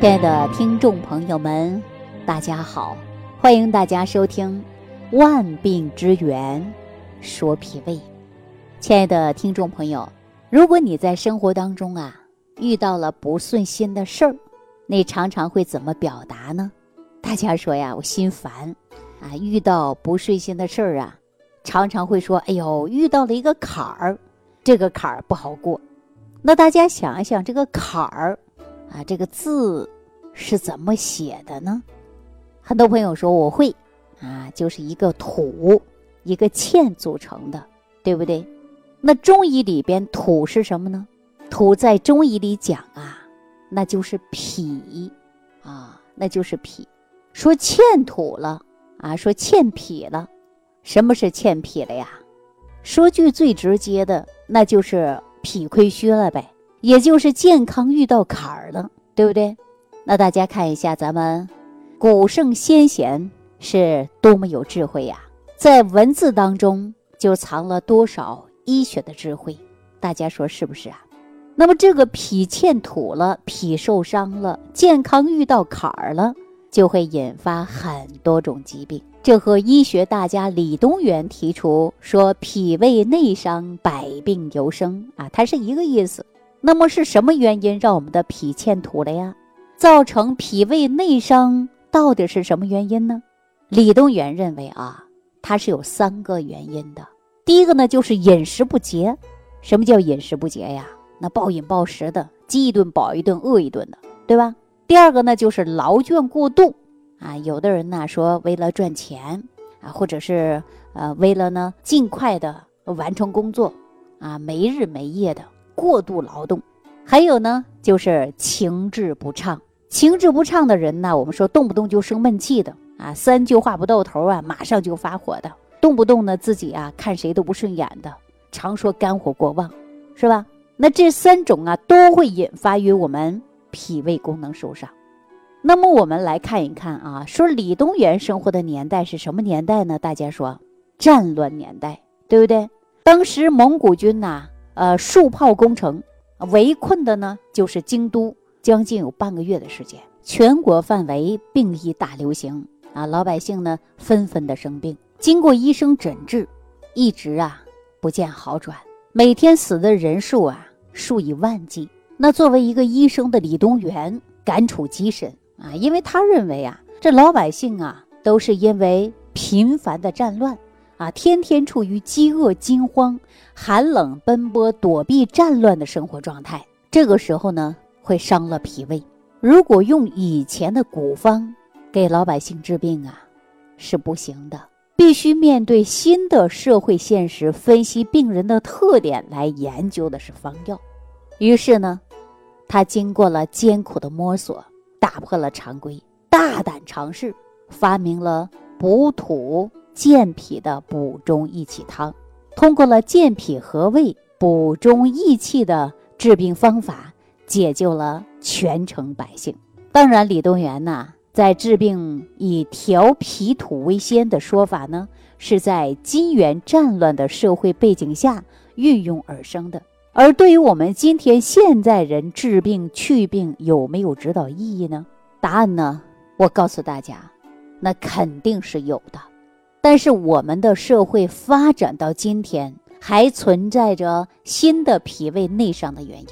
亲爱的听众朋友们，大家好，欢迎大家收听《万病之源说脾胃》。亲爱的听众朋友，如果你在生活当中啊遇到了不顺心的事儿，你常常会怎么表达呢？大家说呀，我心烦啊！遇到不顺心的事儿啊，常常会说：“哎呦，遇到了一个坎儿，这个坎儿不好过。”那大家想一想，这个坎儿。啊，这个字是怎么写的呢？很多朋友说我会，啊，就是一个土，一个欠组成的，对不对？那中医里边土是什么呢？土在中医里讲啊，那就是脾，啊，那就是脾。说欠土了啊，说欠脾了，什么是欠脾了呀？说句最直接的，那就是脾亏虚了呗。也就是健康遇到坎儿了，对不对？那大家看一下，咱们古圣先贤是多么有智慧呀！在文字当中就藏了多少医学的智慧？大家说是不是啊？那么这个脾欠土了，脾受伤了，健康遇到坎儿了，就会引发很多种疾病。这和医学大家李东垣提出说“脾胃内伤，百病由生”啊，它是一个意思。那么是什么原因让我们的脾欠土了呀？造成脾胃内伤到底是什么原因呢？李东垣认为啊，它是有三个原因的。第一个呢，就是饮食不节。什么叫饮食不节呀？那暴饮暴食的，饥一顿饱一顿，饿一顿的，对吧？第二个呢，就是劳倦过度啊。有的人呢说，为了赚钱啊，或者是呃，为了呢尽快的完成工作啊，没日没夜的。过度劳动，还有呢，就是情志不畅。情志不畅的人呢，我们说动不动就生闷气的啊，三句话不到头啊，马上就发火的，动不动呢自己啊看谁都不顺眼的，常说肝火过旺，是吧？那这三种啊都会引发于我们脾胃功能受伤。那么我们来看一看啊，说李东垣生活的年代是什么年代呢？大家说战乱年代，对不对？当时蒙古军呐。呃，数炮攻城，围困的呢就是京都，将近有半个月的时间，全国范围病疫大流行啊，老百姓呢纷纷的生病，经过医生诊治，一直啊不见好转，每天死的人数啊数以万计。那作为一个医生的李东垣感触极深啊，因为他认为啊，这老百姓啊都是因为频繁的战乱。啊，天天处于饥饿、惊慌、寒冷、奔波、躲避、战乱的生活状态，这个时候呢，会伤了脾胃。如果用以前的古方给老百姓治病啊，是不行的，必须面对新的社会现实，分析病人的特点来研究的是方药。于是呢，他经过了艰苦的摸索，打破了常规，大胆尝试，发明了补土。健脾的补中益气汤，通过了健脾和胃、补中益气的治病方法，解救了全城百姓。当然，李东垣呢，在治病以调脾土为先的说法呢，是在金元战乱的社会背景下运用而生的。而对于我们今天现在人治病祛病有没有指导意义呢？答案呢，我告诉大家，那肯定是有的。但是我们的社会发展到今天，还存在着新的脾胃内伤的原因。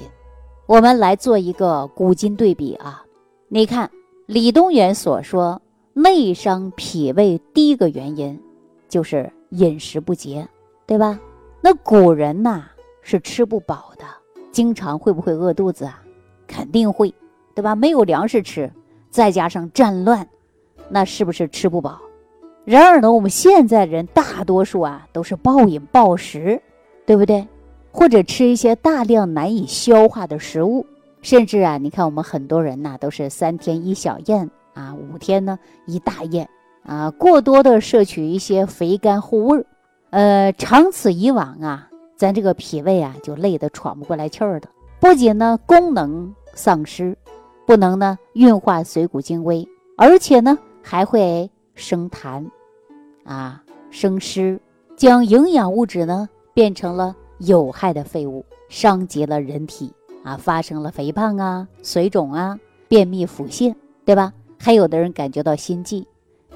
我们来做一个古今对比啊！你看李东垣所说内伤脾胃第一个原因，就是饮食不节，对吧？那古人呐是吃不饱的，经常会不会饿肚子啊？肯定会，对吧？没有粮食吃，再加上战乱，那是不是吃不饱？然而呢，我们现在人大多数啊都是暴饮暴食，对不对？或者吃一些大量难以消化的食物，甚至啊，你看我们很多人呐都是三天一小宴啊，五天呢一大宴啊，过多的摄取一些肥甘厚味儿，呃，长此以往啊，咱这个脾胃啊就累得喘不过来气儿的，不仅呢功能丧失，不能呢运化水谷精微，而且呢还会生痰。啊，生湿，将营养物质呢变成了有害的废物，伤及了人体啊，发生了肥胖啊、水肿啊，便秘、腹泻，对吧？还有的人感觉到心悸，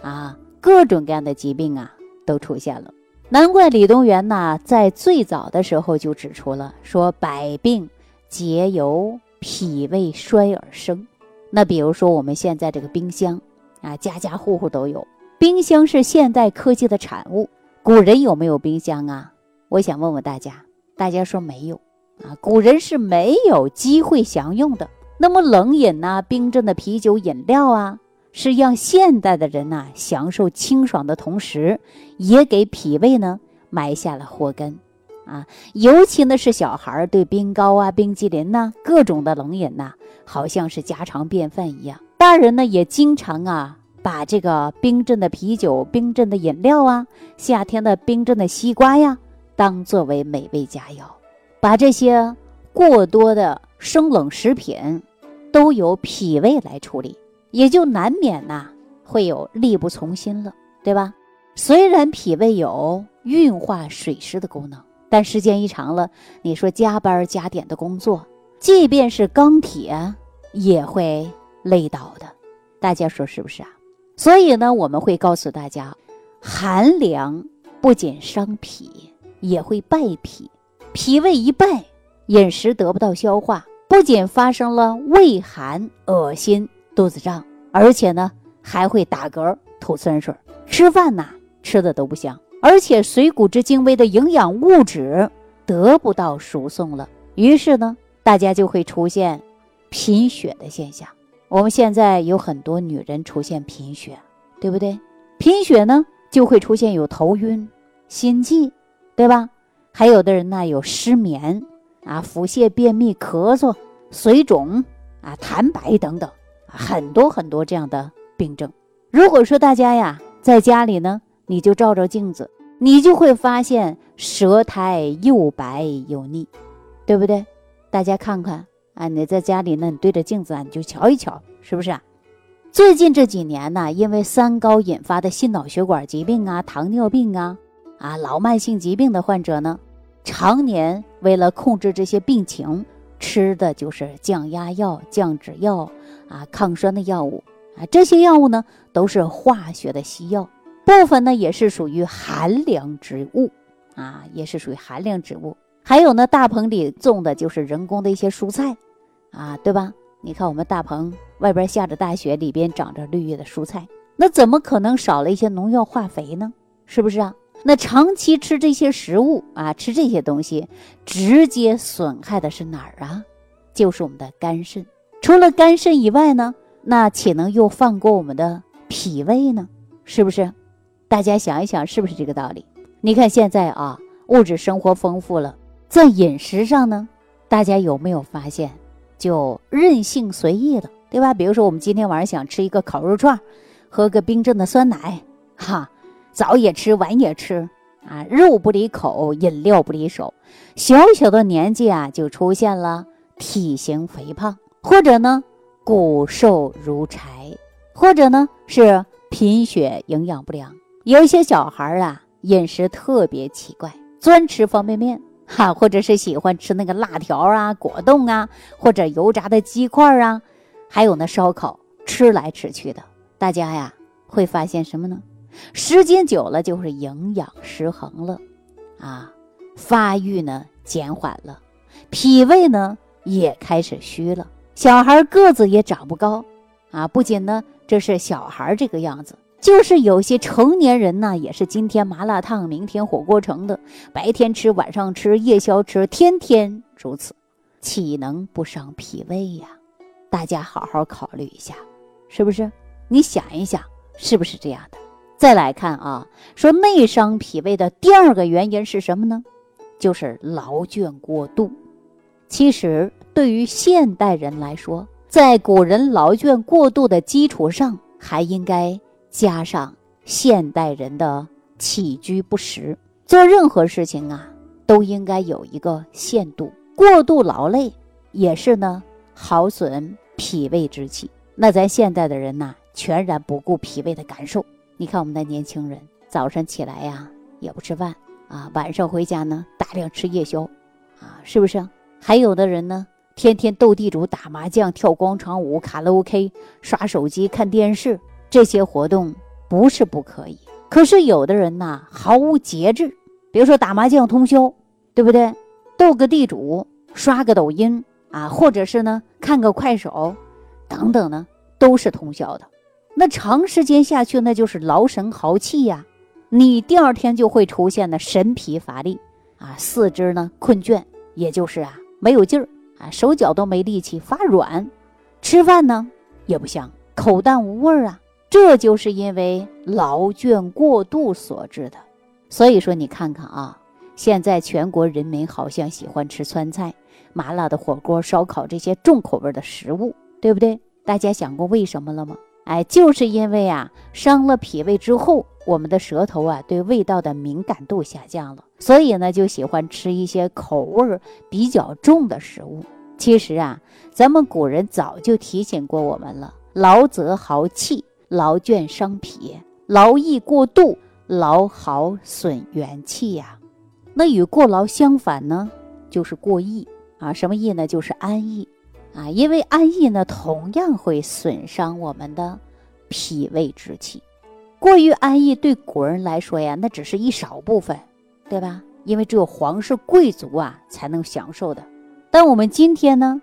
啊，各种各样的疾病啊都出现了。难怪李东垣呐，在最早的时候就指出了，说百病皆由脾胃衰而生。那比如说我们现在这个冰箱啊，家家户户都有。冰箱是现代科技的产物，古人有没有冰箱啊？我想问问大家，大家说没有啊？古人是没有机会享用的。那么冷饮呐，冰镇的啤酒、饮料啊，是让现代的人呐享受清爽的同时，也给脾胃呢埋下了祸根啊。尤其呢是小孩对冰糕啊、冰激凌呐、各种的冷饮呐，好像是家常便饭一样。大人呢也经常啊。把这个冰镇的啤酒、冰镇的饮料啊，夏天的冰镇的西瓜呀，当作为美味佳肴。把这些过多的生冷食品，都由脾胃来处理，也就难免呐会有力不从心了，对吧？虽然脾胃有运化水湿的功能，但时间一长了，你说加班加点的工作，即便是钢铁也会累倒的。大家说是不是啊？所以呢，我们会告诉大家，寒凉不仅伤脾，也会败脾。脾胃一败，饮食得不到消化，不仅发生了胃寒、恶心、肚子胀，而且呢还会打嗝、吐酸水，吃饭呐吃的都不香，而且水谷之精微的营养物质得不到输送了，于是呢，大家就会出现贫血的现象。我们现在有很多女人出现贫血，对不对？贫血呢，就会出现有头晕、心悸，对吧？还有的人呢有失眠啊、腹泻、便秘、咳嗽、水肿啊、痰白等等，很多很多这样的病症。如果说大家呀在家里呢，你就照照镜子，你就会发现舌苔又白又腻，对不对？大家看看。啊，你在家里呢，你对着镜子啊，你就瞧一瞧，是不是啊？最近这几年呢，因为三高引发的心脑血管疾病啊、糖尿病啊、啊老慢性疾病的患者呢，常年为了控制这些病情，吃的就是降压药、降脂药啊、抗酸的药物啊。这些药物呢，都是化学的西药，部分呢也是属于寒凉之物啊，也是属于寒凉之物。还有呢，大棚里种的就是人工的一些蔬菜，啊，对吧？你看我们大棚外边下着大雪，里边长着绿叶的蔬菜，那怎么可能少了一些农药化肥呢？是不是啊？那长期吃这些食物啊，吃这些东西，直接损害的是哪儿啊？就是我们的肝肾。除了肝肾以外呢，那岂能又放过我们的脾胃呢？是不是？大家想一想，是不是这个道理？你看现在啊，物质生活丰富了。在饮食上呢，大家有没有发现，就任性随意了，对吧？比如说，我们今天晚上想吃一个烤肉串，喝个冰镇的酸奶，哈，早也吃，晚也吃，啊，肉不离口，饮料不离手，小小的年纪啊，就出现了体型肥胖，或者呢骨瘦如柴，或者呢是贫血、营养不良。有一些小孩啊，饮食特别奇怪，专吃方便面。哈，或者是喜欢吃那个辣条啊、果冻啊，或者油炸的鸡块啊，还有那烧烤，吃来吃去的，大家呀会发现什么呢？时间久了就是营养失衡了，啊，发育呢减缓了，脾胃呢也开始虚了，小孩个子也长不高，啊，不仅呢这是小孩这个样子。就是有些成年人呢，也是今天麻辣烫，明天火锅城的，白天吃，晚上吃，夜宵吃，天天如此，岂能不伤脾胃呀？大家好好考虑一下，是不是？你想一想，是不是这样的？再来看啊，说内伤脾胃的第二个原因是什么呢？就是劳倦过度。其实对于现代人来说，在古人劳倦过度的基础上，还应该。加上现代人的起居不实，做任何事情啊，都应该有一个限度。过度劳累也是呢，耗损脾胃之气。那咱现代的人呐，全然不顾脾胃的感受。你看我们的年轻人，早上起来呀也不吃饭啊，晚上回家呢大量吃夜宵，啊，是不是？还有的人呢，天天斗地主、打麻将、跳广场舞、卡拉 OK、刷手机、看电视，这些活动不是不可以。可是有的人呐，毫无节制，比如说打麻将通宵，对不对？斗个地主，刷个抖音啊，或者是呢看个快手，等等呢，都是通宵的。那长时间下去，那就是劳神耗气呀。你第二天就会出现呢神疲乏力啊，四肢呢困倦，也就是啊没有劲儿啊，手脚都没力气，发软，吃饭呢也不香，口淡无味儿啊。这就是因为劳倦过度所致的。所以说，你看看啊，现在全国人民好像喜欢吃川菜、麻辣的火锅、烧烤这些重口味的食物，对不对？大家想过为什么了吗？哎，就是因为啊，伤了脾胃之后，我们的舌头啊对味道的敏感度下降了，所以呢就喜欢吃一些口味比较重的食物。其实啊，咱们古人早就提醒过我们了：劳则耗气，劳倦伤脾，劳逸过度，劳耗损元气呀。那与过劳相反呢，就是过逸啊。什么逸呢？就是安逸。啊，因为安逸呢，同样会损伤我们的脾胃之气。过于安逸对古人来说呀，那只是一少部分，对吧？因为只有皇室贵族啊才能享受的。但我们今天呢，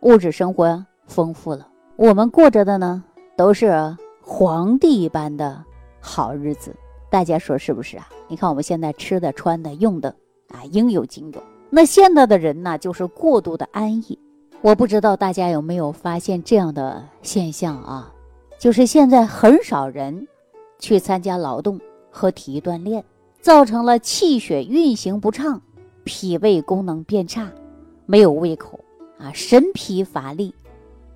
物质生活丰富了，我们过着的呢都是皇帝一般的好日子。大家说是不是啊？你看我们现在吃的、穿的、用的啊，应有尽有。那现在的人呢，就是过度的安逸。我不知道大家有没有发现这样的现象啊？就是现在很少人去参加劳动和体育锻炼，造成了气血运行不畅，脾胃功能变差，没有胃口啊，神疲乏力，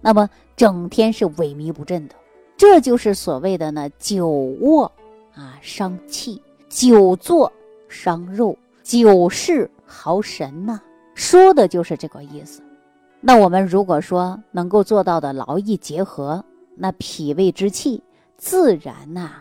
那么整天是萎靡不振的。这就是所谓的呢，久卧啊伤气，久坐伤肉，久视耗神呐，说的就是这个意思。那我们如果说能够做到的劳逸结合，那脾胃之气自然呐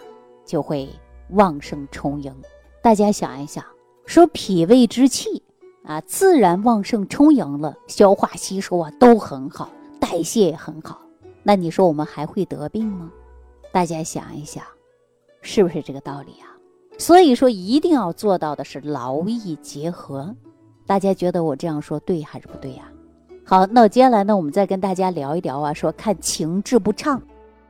就会旺盛充盈。大家想一想，说脾胃之气啊自然旺盛充盈了，消化吸收啊都很好，代谢也很好，那你说我们还会得病吗？大家想一想，是不是这个道理啊？所以说一定要做到的是劳逸结合。大家觉得我这样说对还是不对呀？好，那接下来呢，我们再跟大家聊一聊啊，说看情志不畅。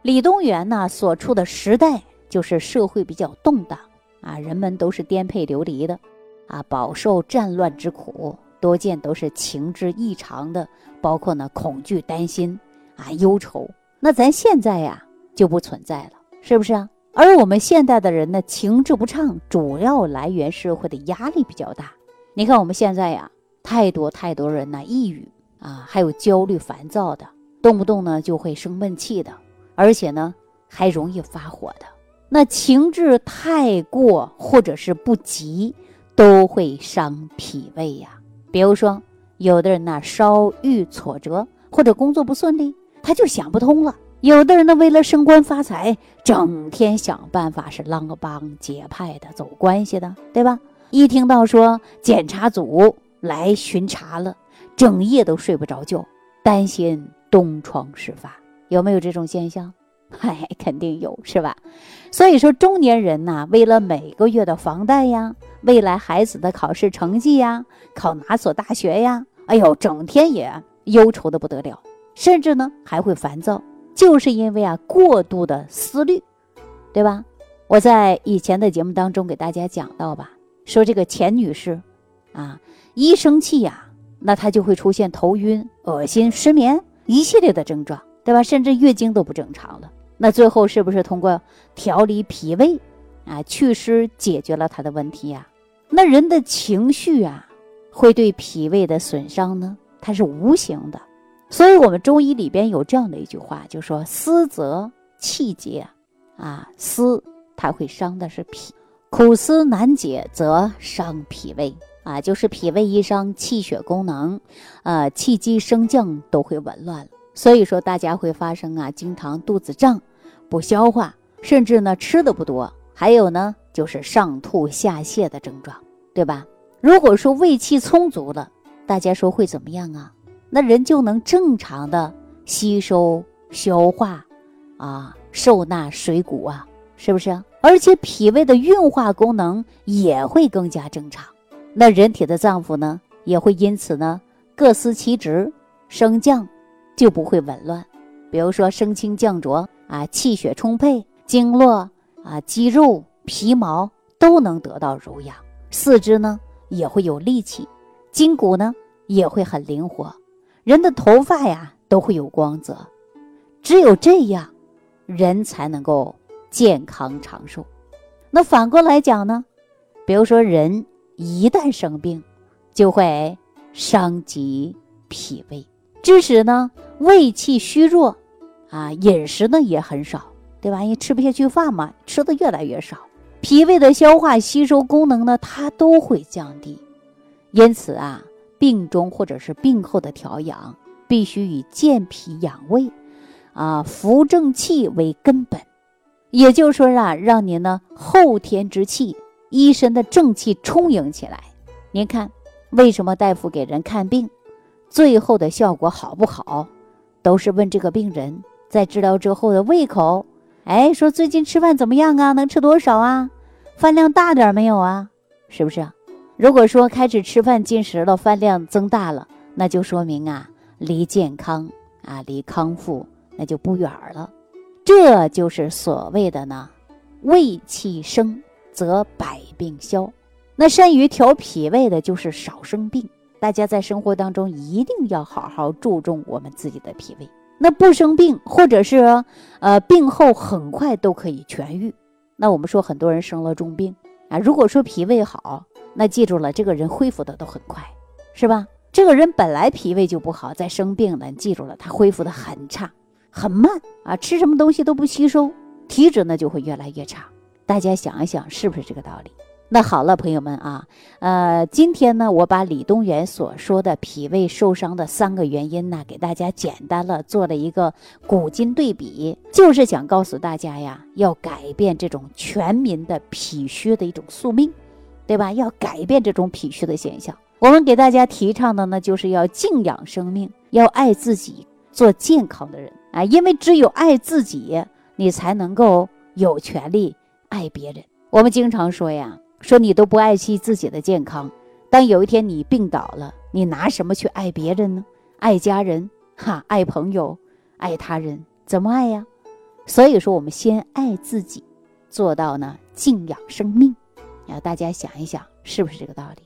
李东垣呢所处的时代就是社会比较动荡啊，人们都是颠沛流离的啊，饱受战乱之苦，多见都是情志异常的，包括呢恐惧、担心啊、忧愁。那咱现在呀就不存在了，是不是啊？而我们现代的人呢，情志不畅，主要来源社会的压力比较大。你看我们现在呀，太多太多人呢抑郁。啊，还有焦虑、烦躁的，动不动呢就会生闷气的，而且呢还容易发火的。那情志太过或者是不及，都会伤脾胃呀。比如说，有的人呢稍遇挫折或者工作不顺利，他就想不通了；有的人呢为了升官发财，整天想办法是啷个帮结派的、走关系的，对吧？一听到说检查组来巡查了。整夜都睡不着觉，担心东窗事发，有没有这种现象？嗨，肯定有，是吧？所以说，中年人呐，为了每个月的房贷呀，未来孩子的考试成绩呀，考哪所大学呀，哎呦，整天也忧愁的不得了，甚至呢还会烦躁，就是因为啊过度的思虑，对吧？我在以前的节目当中给大家讲到吧，说这个钱女士，啊，一生气呀。那她就会出现头晕、恶心、失眠一系列的症状，对吧？甚至月经都不正常了。那最后是不是通过调理脾胃，啊，祛湿解决了他的问题呀？那人的情绪啊，会对脾胃的损伤呢？它是无形的。所以，我们中医里边有这样的一句话，就说思则气结，啊，思它会伤的是脾，苦思难解则伤脾胃。啊，就是脾胃一伤，气血功能，呃，气机升降都会紊乱了。所以说，大家会发生啊，经常肚子胀、不消化，甚至呢吃的不多，还有呢就是上吐下泻的症状，对吧？如果说胃气充足了，大家说会怎么样啊？那人就能正常的吸收、消化，啊，受纳水谷啊，是不是？而且脾胃的运化功能也会更加正常，那人体的脏腑呢，也会因此呢各司其职，升降就不会紊乱。比如说升清降浊啊，气血充沛，经络啊、肌肉、皮毛都能得到濡养，四肢呢也会有力气，筋骨呢也会很灵活，人的头发呀都会有光泽。只有这样，人才能够健康长寿。那反过来讲呢，比如说人一旦生病，就会伤及脾胃，致使呢胃气虚弱。啊，饮食呢也很少，对吧？因为吃不下去饭嘛，吃的越来越少，脾胃的消化吸收功能呢，它都会降低。因此啊，病中或者是病后的调养，必须以健脾养胃，啊，扶正气为根本。也就是说啊，让您呢后天之气，一身的正气充盈起来。您看，为什么大夫给人看病，最后的效果好不好，都是问这个病人。在治疗之后的胃口，哎，说最近吃饭怎么样啊？能吃多少啊？饭量大点没有啊？是不是？如果说开始吃饭进食了，饭量增大了，那就说明啊，离健康啊，离康复那就不远了。这就是所谓的呢，胃气生则百病消。那善于调脾胃的，就是少生病。大家在生活当中一定要好好注重我们自己的脾胃。那不生病，或者是呃病后很快都可以痊愈。那我们说很多人生了重病啊，如果说脾胃好，那记住了，这个人恢复的都很快，是吧？这个人本来脾胃就不好，再生病了，你记住了，他恢复的很差，很慢啊，吃什么东西都不吸收，体质呢就会越来越差。大家想一想，是不是这个道理？那好了，朋友们啊，呃，今天呢，我把李东垣所说的脾胃受伤的三个原因呢，给大家简单了做了一个古今对比，就是想告诉大家呀，要改变这种全民的脾虚的一种宿命，对吧？要改变这种脾虚的现象。我们给大家提倡的呢，就是要静养生命，要爱自己，做健康的人啊，因为只有爱自己，你才能够有权利爱别人。我们经常说呀。说你都不爱惜自己的健康，当有一天你病倒了，你拿什么去爱别人呢？爱家人，哈，爱朋友，爱他人，怎么爱呀？所以说，我们先爱自己，做到呢静养生命。啊，大家想一想，是不是这个道理？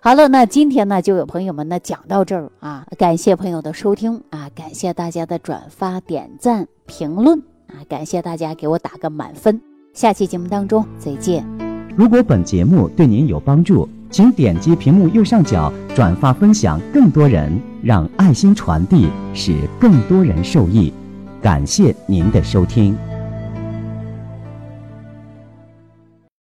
好了，那今天呢，就有朋友们呢讲到这儿啊，感谢朋友的收听啊，感谢大家的转发、点赞、评论啊，感谢大家给我打个满分。下期节目当中再见。如果本节目对您有帮助，请点击屏幕右上角转发分享，更多人让爱心传递，使更多人受益。感谢您的收听。